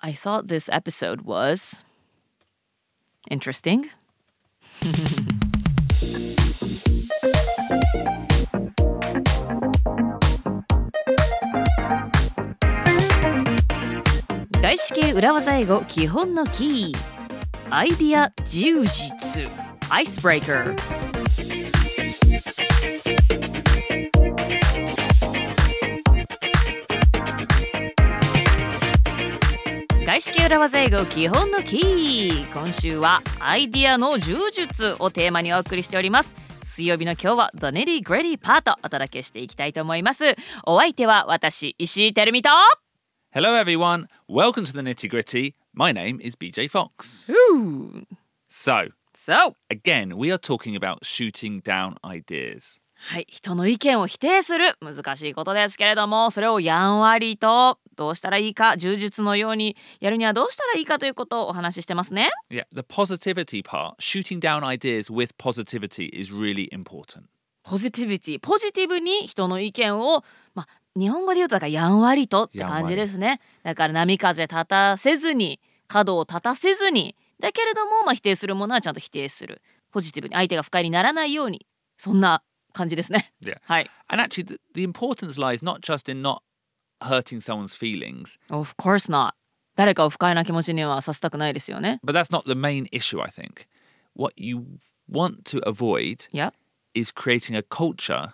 I thought this episode was interesting. 外資系裏技英語基本のキーアイディア充実アイスブレイカー 外資系裏技英語基本のキー今週はアイディアの充実をテーマにお送りしております水曜日の今日は The Nitty Gritty パートお届けしていきたいと思いますお相手は私石井てるみと Hello, everyone. Welcome to the nitty gritty. My name is BJ Fox. So, So again, we are talking about shooting down ideas. はい、人の意見を否定する難しいことですけれどもそれをやんわりとどうしたらいいか充実のようにやるにはどうしたらいいかということをお話ししてますね。Yeah, the positivity part, shooting down ideas with positivity is really important. ポジティビティポジティブに人の意見をまあ日本語で言うとだからやんわりとって感じですね。だから波風立たせずに角を立たせずに。だけれども、まあ、否定するものはちゃんと否定する。ポジティブに相手が不快にならないように。そんな感じですね Yeah. はい And actually, the, the importance lies not just in not hurting someone's feelings, Of course not 誰かを不快な気持ちにはさせたくないですよね but that's not the main issue, I think. What you want to avoid いや is creating a culture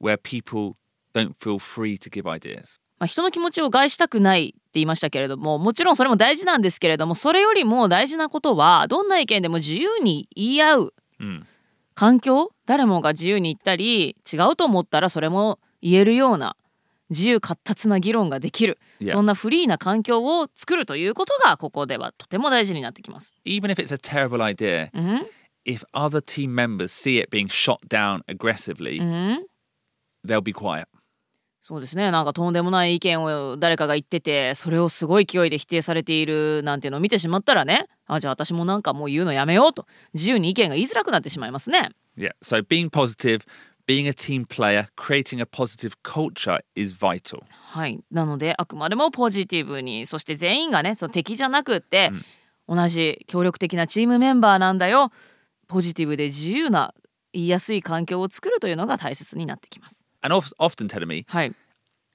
where people don't feel free to give ideas. まあ、人の気持ちを害したくないって言いましたけれどももちろんそれも大事なんですけれどもそれよりも大事なことはどんな意見でも自由に言い合う Mm. 環境誰もが自由に言ったり違うと思ったらそれも言えるような自由闊達な議論ができる Yeah. そんなフリーな環境を作るということがここではとても大事になってきます。Even if it's a terrible idea, うん、if other team members see it being shot down aggressively, うん、they'll be quiet. そうですねなんかとんでもない意見を誰かが言っててそれをすごい勢いで否定されているなんていうのを見てしまったらねあじゃあ私もなんかもう言うのやめようと自由に意見が言いづらくなってしまいますね。Yeah. So being positive, being a team player, creating a positive culture is vital. はい、なのであくまでもポジティブにそして全員がねその敵じゃなくって、同じ協力的なチームメンバーなんだよポジティブで自由な言いやすい環境を作るというのが大切になってきます。And of, often tell me, はい、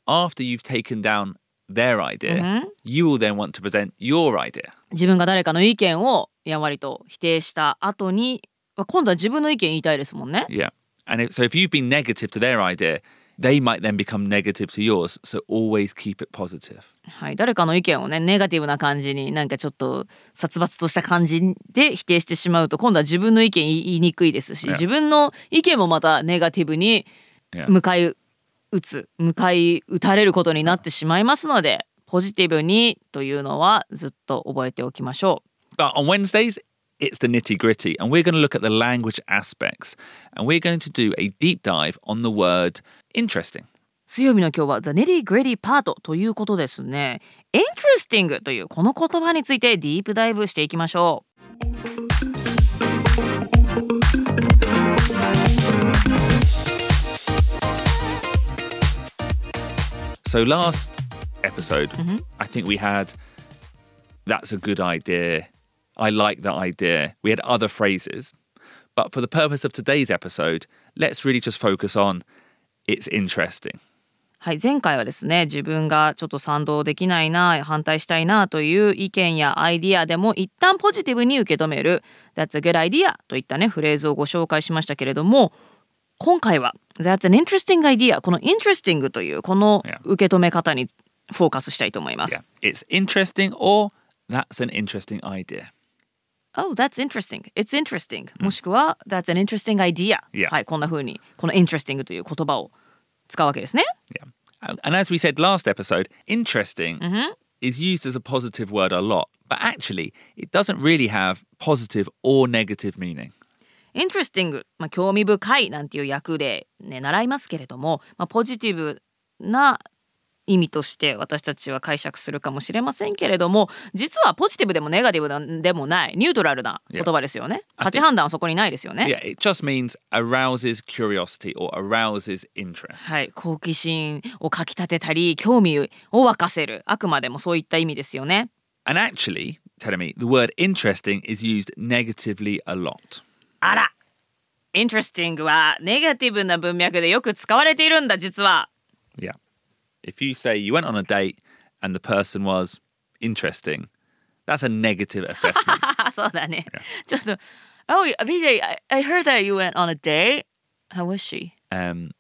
after you've taken down their idea, Mhm. you will then want to present your idea. 自分が誰かの意見をやんわりと否定した後にまあ今度は自分の意見言いたいですもんね。Yeah. And if, so if you've been negative to their idea, they might then become negative to yours. So always keep it positive. はい、誰かの意見をねネガティブな感じになんかちょっと殺伐とした感じで否定してしまうと今度は自分の意見言い言いにくいですし.自分の意見もまたネガティブに.迎え撃つ迎え撃たれることになってしまいますのでポジティブにというのはずっと覚えておきましょ But on Wednesdays, it's the nitty gritty, and we're going to look at the language aspects, and we're going to do a deep dive on the word interesting. う水曜日の今日は The Nitty Gritty Part ということですね Interesting というこの言葉についてディープダイブしていきましょう So last episode, I think we had that's a good idea. I like that idea. We had other phrases. But for the purpose of today's episode, let's really just focus on it's interesting. はい、前回はですね自分がちょっと賛同できないな反対したいなという意見やアイディアでも一旦ポジティブに受け止める「That's a good idea」といったねフレーズをご紹介しましたけれども今回は「That's an interesting idea」この「interesting」というこの.受け止め方にフォーカスしたいと思います。Yeah. It's interesting or that's an interesting idea. Oh, that's interesting. It's interesting. もしくは That's an interesting idea. Yeah. はい、こんな風にこの interesting という言葉を使うわけですね。Yeah. And- as we said last episode, interesting is used as a positive word a lot, but actually, it doesn't really have positive or negative meaning. interesting、まあ、興味深いなんていう訳で、ね、習いますけれども、まあ、ポジティブな意味として私たちは解釈するかもしれませんけれども実はポジティブでもネガティブでもないニュートラルな言葉ですよね。価値判断はそこにないですよね。Yeah, it just means arouses curiosity or arouses interest. はい、好奇心をかきたてたり興味を沸かせるあくまでもそういった意味ですよね。And actually, me, the word interesting is used negatively a lot. あら interesting はネガティブな文脈でよく使われているんだ実は Yeah. If you say you went on a date and the person was interesting, that's a negative assessment. あそうだねちょっと Oh BJ I, I heard that you went on a date How was she? um,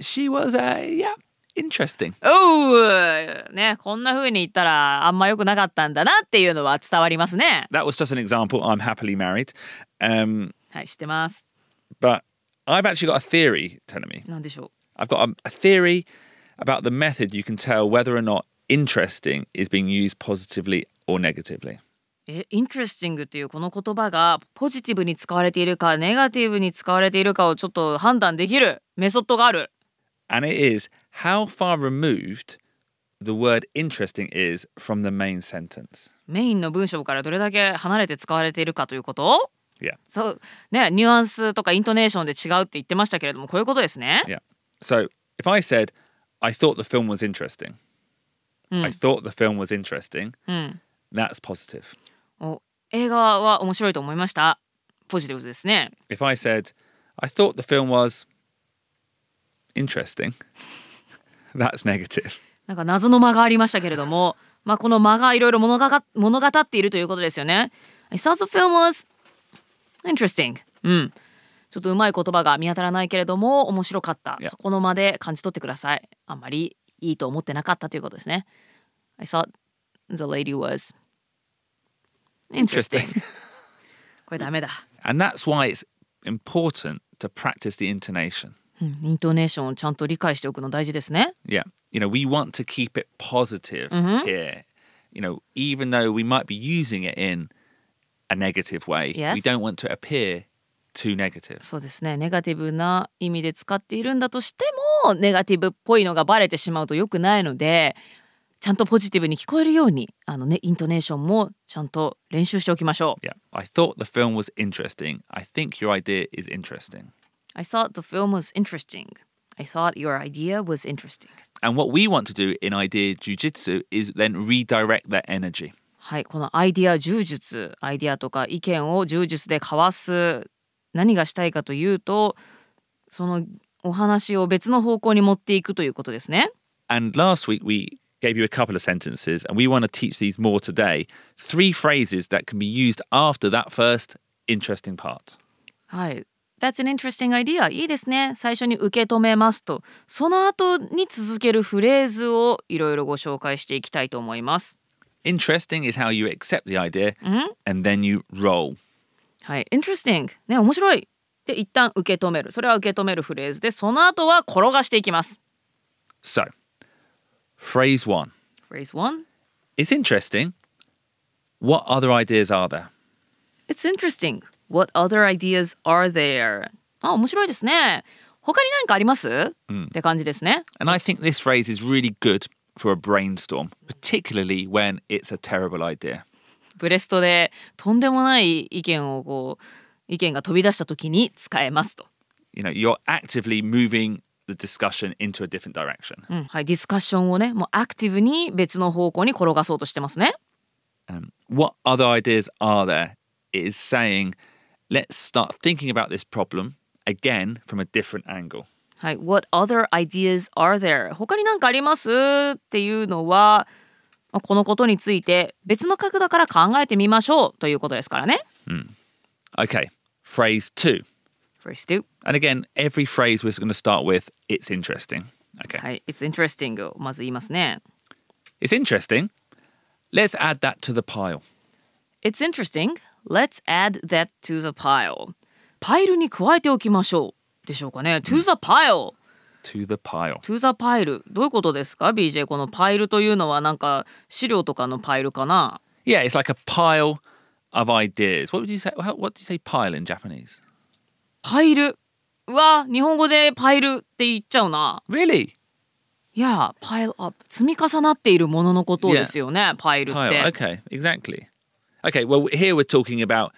she was, uh, yeah, interesting. おうねこんな風に言ったらあんま良くなかったんだなっていうのは伝わりますね That was just an example. I'm happily married. Um, はい知ってます but I've actually got a theory, telling me. なんでしょう I've got a, a theory about the method you can tell whether or not interesting is being used positively or negatively. え、イントレスティングっていうこの言葉がポジティブに使われているかネガティブに使われているかをちょっと判断できるメソッドがある。 And it is how far removed the word interesting is from the main sentence. メインの文章からどれだけ離れて使われているかということ Yeah. そうねニュアンスとかイントネーションで違うって言ってましたけれどもこういうことですね。 Yeah. So if I said, I thought the film was interesting, I thought the film was interesting, うん。 that's positive. お映画は面白いと思いました。ポジティブですね。 If I said, I thought the film was interesting, that's negative. なんか謎の間がありましたけれども、まあこの間がいろいろ物が物語っているということですよね。I thought the film was interesting. うん。ちょっとうまい言葉が見当たらないけれども面白かった。そこの間で感じ取ってください。あんまりいいと思ってなかったということですね。I thought the lady was interesting. これダメだ。And that's why it's important to practice the intonation. うんイントネーションをちゃんと理解しておくの大事ですね。Yeah. You know, we want to keep it positive here. You know, even though we might be using it in a negative way, we don't want to appear too negative. そうですねネガティブな意味で使っているんだとしてもネガティブっぽいのがバレてしまうと良くないのでちゃんとポジティブに聞こえるようにあのねイントネーションもちゃんと練習しておきましょう。Yeah. I thought the film was interesting. I think your idea is interesting. I thought the film was interesting. I thought your idea was interesting. And what we want to do in idea jujitsu is then redirect that energy. はいこのアイディア柔術アイディアとか意見を柔術で交わす何がしたいかというとそのお話を別の方向に持っていくということですね。And last week we gave you a couple of sentences, and we want to teach these more today. Three phrases that can be used after that first interesting part. はい。That's an interesting idea. いいですね。最初に受け止めますと、その後に続けるフレーズをいろいろご紹介していきたいと思います。Interesting is how you accept the idea and then you roll. はい。Interesting。ね、面白い。で、一旦受け止める。それは受け止めるフレーズで、その後は転がしていきます。So, phrase one Phrase one. It's interesting. What other ideas are there? It's interesting. What other ideas are there? あ、面白いですね。他に何かあります、って感じですね。And I think this phrase is really good for a brainstorm, particularly when it's a terrible idea. ブレストでとんでもない意見をこう意見が飛び出した時に使えますと。You know, you're actively moving the discussion into a different direction. うんはい、ディスカッションをねもうアクティブに別の方向に転がそうとしてますね。Um, what other ideas are there? It is saying, let's start thinking about this problem again from a different angle. はい、What other ideas are there? 他に何かありますっていうのはまあこのことについて別の角度から考えてみましょうということですからね。 Okay, phrase two. First do. And again, every phrase we're going to start with, it's interesting. Okay. はい、It's interesting をまず言いますね。 It's interesting. Let's add that to the pile. It's interesting. Let's add that to the pile. パイルに加えておきましょうでしょうかね。To the pile. To the pile. To the pile どういうことですか BJ このパイルというのはなんか資料とかのパイルかな Yeah, it's like a pile of ideas. What would you say? What do you say pile in Japanese? パイルうわ日本語でパイルって言っちゃうな Really? いや pile up 積み重なっているもののことですよね、パイルって、Pile. Okay, exactly. Okay, well, here we're talking about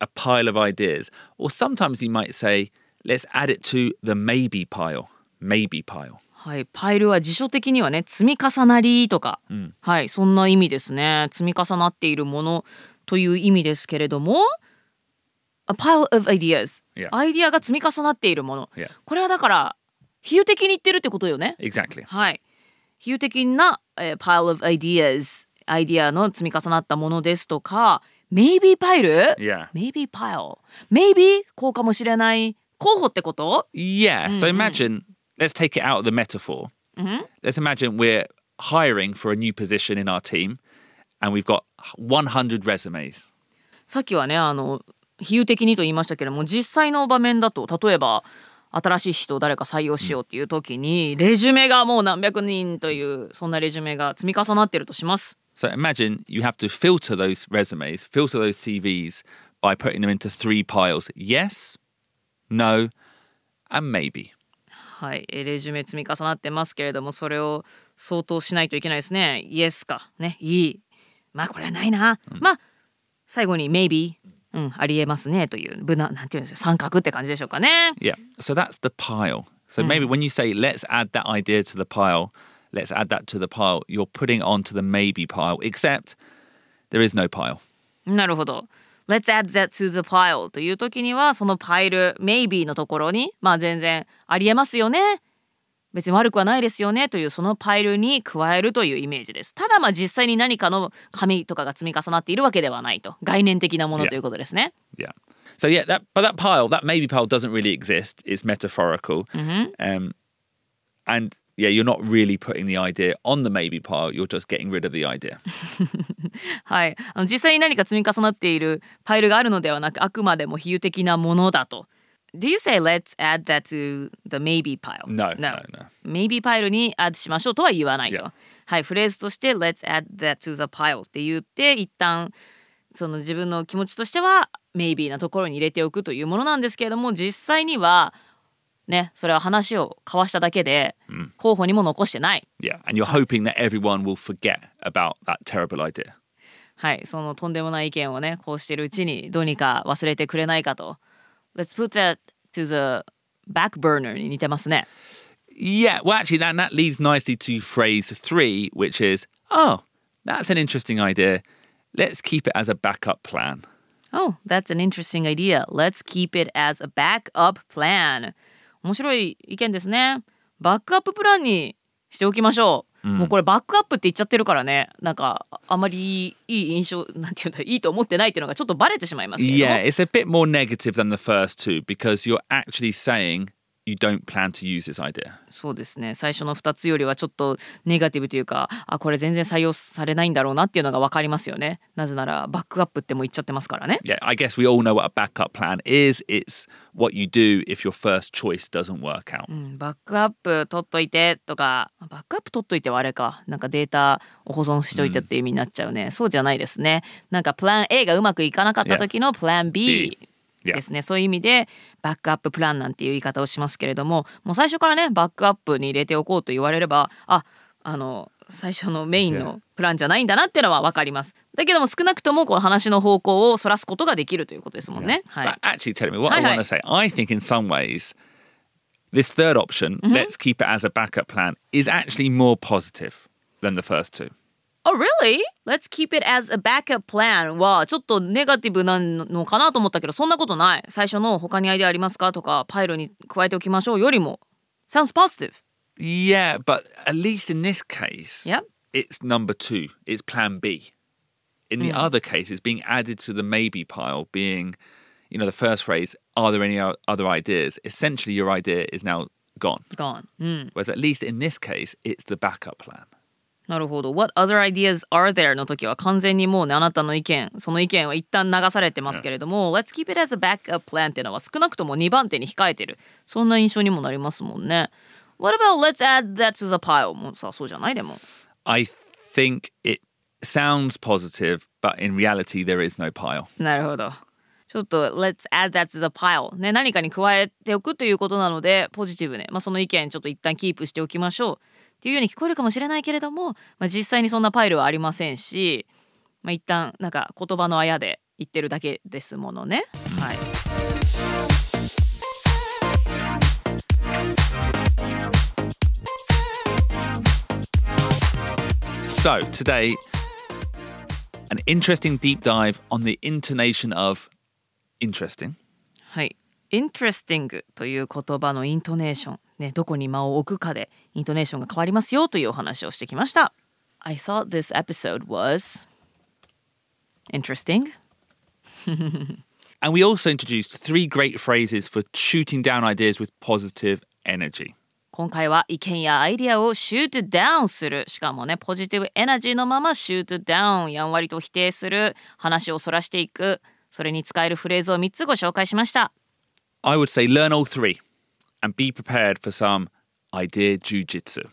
a pile of ideas. Or sometimes you might say, let's add it to the maybe pile. Maybe pile. はい、パイルは辞書的にはね積み重なりとか、はいそんな意味ですね積み重なっているものという意味ですけれども A pile of ideas、Yeah. アイディアが積み重なっているもの、Yeah. これはだから比喩的に言ってるってことよね Exactly. はい比喩的な、えー pile of ideas アイディアの積み重なったものですとか maybe パイル Yeah. maybe pile maybe こうかもしれない候補ってこと Yeah. So imagine, let's take it out of the metaphor. Let's imagine we're hiring for a new position in our team and we've got 100 resumes. さっきはねあの比喩的にと言いましたけれども実際の場面だと例えば新しい人を誰か採用しようっていう時に、レジュメがもう何百人というそんなレジュメが積み重なってるとします。So imagine you have to filter those resumes, filter those CVs by putting them into three piles yes, no, and maybe. はい、えレジュメ積み重なってますけれどもそれを相当しないといけないですね。イエスかねいいまあこれはないな、まあ最後に maybe うんありえますねという無難なんていうんですか三角って感じでしょうかね。 Yeah. So that's the pile. So maybe when you say, let's add that idea to the pile, let's add that to the pile, you're putting onto the maybe pile, except there is no pile. なるほど。Let's add that to the pile という時にはそのパイル maybe のところにまあ全然ありえますよね別に悪くはないですよねというそのパイルに加えるというイメージですただまあ実際に何かの紙とかが積み重なっているわけではないと概念的なもの Yeah. ということですね Yeah. So yeah, that but that pile, that maybe pile doesn't really exist. It's metaphorical. Um, and yeah, you're not really putting the idea on the maybe pile. You're just getting rid of the idea. はいあの実際に何か積み重なっているパイルがあるのではなくあくまでも比喩的なものだと Do you say let's add that to the maybe pile? No, no, no. maybe パイルに add しましょうとは言わないと。はい、フレーズとして let's add that to the pile って言って一旦その自分の気持ちとしては maybe なところに入れておくというものなんですけれども実際にはねそれは話を交わしただけで候補にも残してない。 Yeah, and you're hoping that everyone will forget about that terrible idea. はい、そのとんでもない意見をねこうしてるうちにどうにか忘れてくれないかと。Let's put that to the back burner に似てますね。 Yeah, well, actually, that that leads nicely to phrase three, which is, "Oh, that's an interesting idea. Let's keep it as a backup plan." Oh, that's an interesting idea. Let's keep it as a backup plan. 面白い意見ですね。バックアッププランにしておきましょう。もうこれバックアップって言っちゃってるからね。なんかあまりいい印象なんていうんだいいと思ってないっていうのがちょっとバレてしまいますけれども。Yeah, it's a bit more negative than the first two because you're actually saying you don't plan to use this idea? そうですね。最初の2つよりはちょっとネガティブというか、あこれ全然採用されないんだろうなっていうのが分かりますよね。なぜならバックアップってもう言っちゃってますからね。Yeah, I guess we all know what a backup plan is. It's what you do if your first choice doesn't work out. うんバックアップ取っといてとかバックアップ取っといてはあれかなんかデータを保存しといてって意味になっちゃうね、そうじゃないですねなんかプラン A がうまくいかなかった時のプラン B B ですね。そういう意味でバックアッププランなんていう言い方をしますけれどももう最初からねバックアップに入れておこうと言われればああの最初のメインのプランじゃないんだなっていうのは分かります。だけども少なくともこう話の方向をそらすことができるということですもんね、はい。Actually, tell me what I want to say. I think in some ways, this third option, let's keep it as a backup plan, is actually more positive than the first two. Oh, really? Let's keep it as a backup plan はちょっとネガティブなのかなと思ったけどそんなことない最初の他にアイデアありますかとかパイルに加えておきましょうよりも Sounds positive Yeah, but at least in this case, Yep. it's number two. It's plan B. In the other case, it's being added to the maybe pile, being, you know, the first phrase, are there any o- other ideas? Essentially, your idea is now gone. Gone うん、 Whereas at least in this case, it's the backup plan. なるほど What other ideas are there の時は完全にもうねあなたの意見その意見は一旦流されてますけれども、Let's keep it as a backup plan っていうのは少なくとも2番手に控えてるそんな印象にもなりますもんね What about let's add that to the pile もさそうじゃないでも I think it sounds positive, but in reality, there is no pile. なるほど。ちょっと Let's add that to the pile ね何かに加えておくということなのでポジティブね、まあ、その意見ちょっと一旦キープしておきましょうっていうように聞こえるかもしれないけれども、まあ、実際にそんなパイルはありませんし、まあ、一旦なんか言葉のあやで言ってるだけですものね。はい、So today, an interesting deep dive on the intonation of interesting. はい。interesting という言葉のイントネーション。ね、どこに間を置くかでイントネーションが変わりますよというお話をしてきました。I thought this episode was interesting. And we also introduced three great phrases for shooting down ideas with positive energy. 今回は意見やアイディアをシュートダウンするしかもねポジティブエナジーのままシュートダウンやんわりと否定する話をそらしていくそれに使えるフレーズを3つご紹介しました I would say learn all three and be prepared for some idea jujitsu.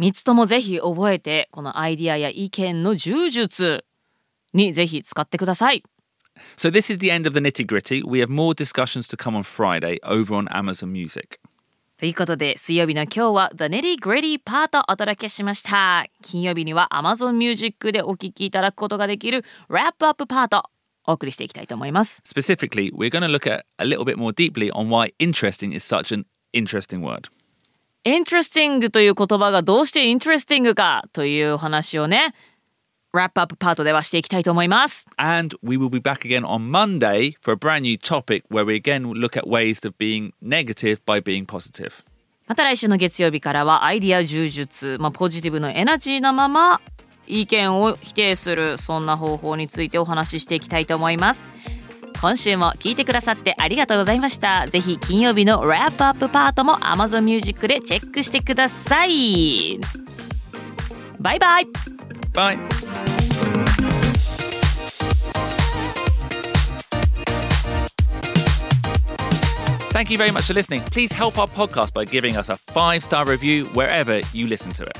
3つともぜひ覚えてこのアイディアや意見の柔術にぜひ使ってください So, this is the end of the nitty gritty. We have more discussions to come on Friday over on Amazon Music. ということで水曜日の今日は The Nitty Gritty パートお届けしました金曜日には Amazon Music でお聴きいただくことができる Wrap Up パートお送りしていきたいと思います Specifically, we're going to look at a little bit more deeply on why interesting is such an interesting word. interesting という言葉がどうして interesting かというお話をね Wrap Up パートではしていきたいと思います And we will be back again on Monday for a brand new topic where we again look at ways of being negative by being positive. また来週の月曜日からはアイディア柔術、まあ、ポジティブのエナジーなまま意見を否定するそんな方法についてお話ししていきたいと思います今週も聞いてくださってありがとうございましたぜひ金曜日の Wrap Up パートも Amazon Music でチェックしてくださいバイバイ Bye. Thank you very much for listening. Please help our podcast by giving us a five star review wherever you listen to it.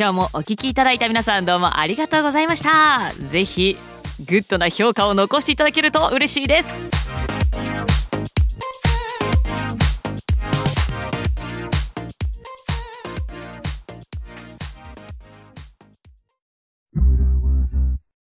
今日もお聞きいただいた皆さんどうもありがとうございました。ぜひグッドな評価を残していただけると嬉しいです。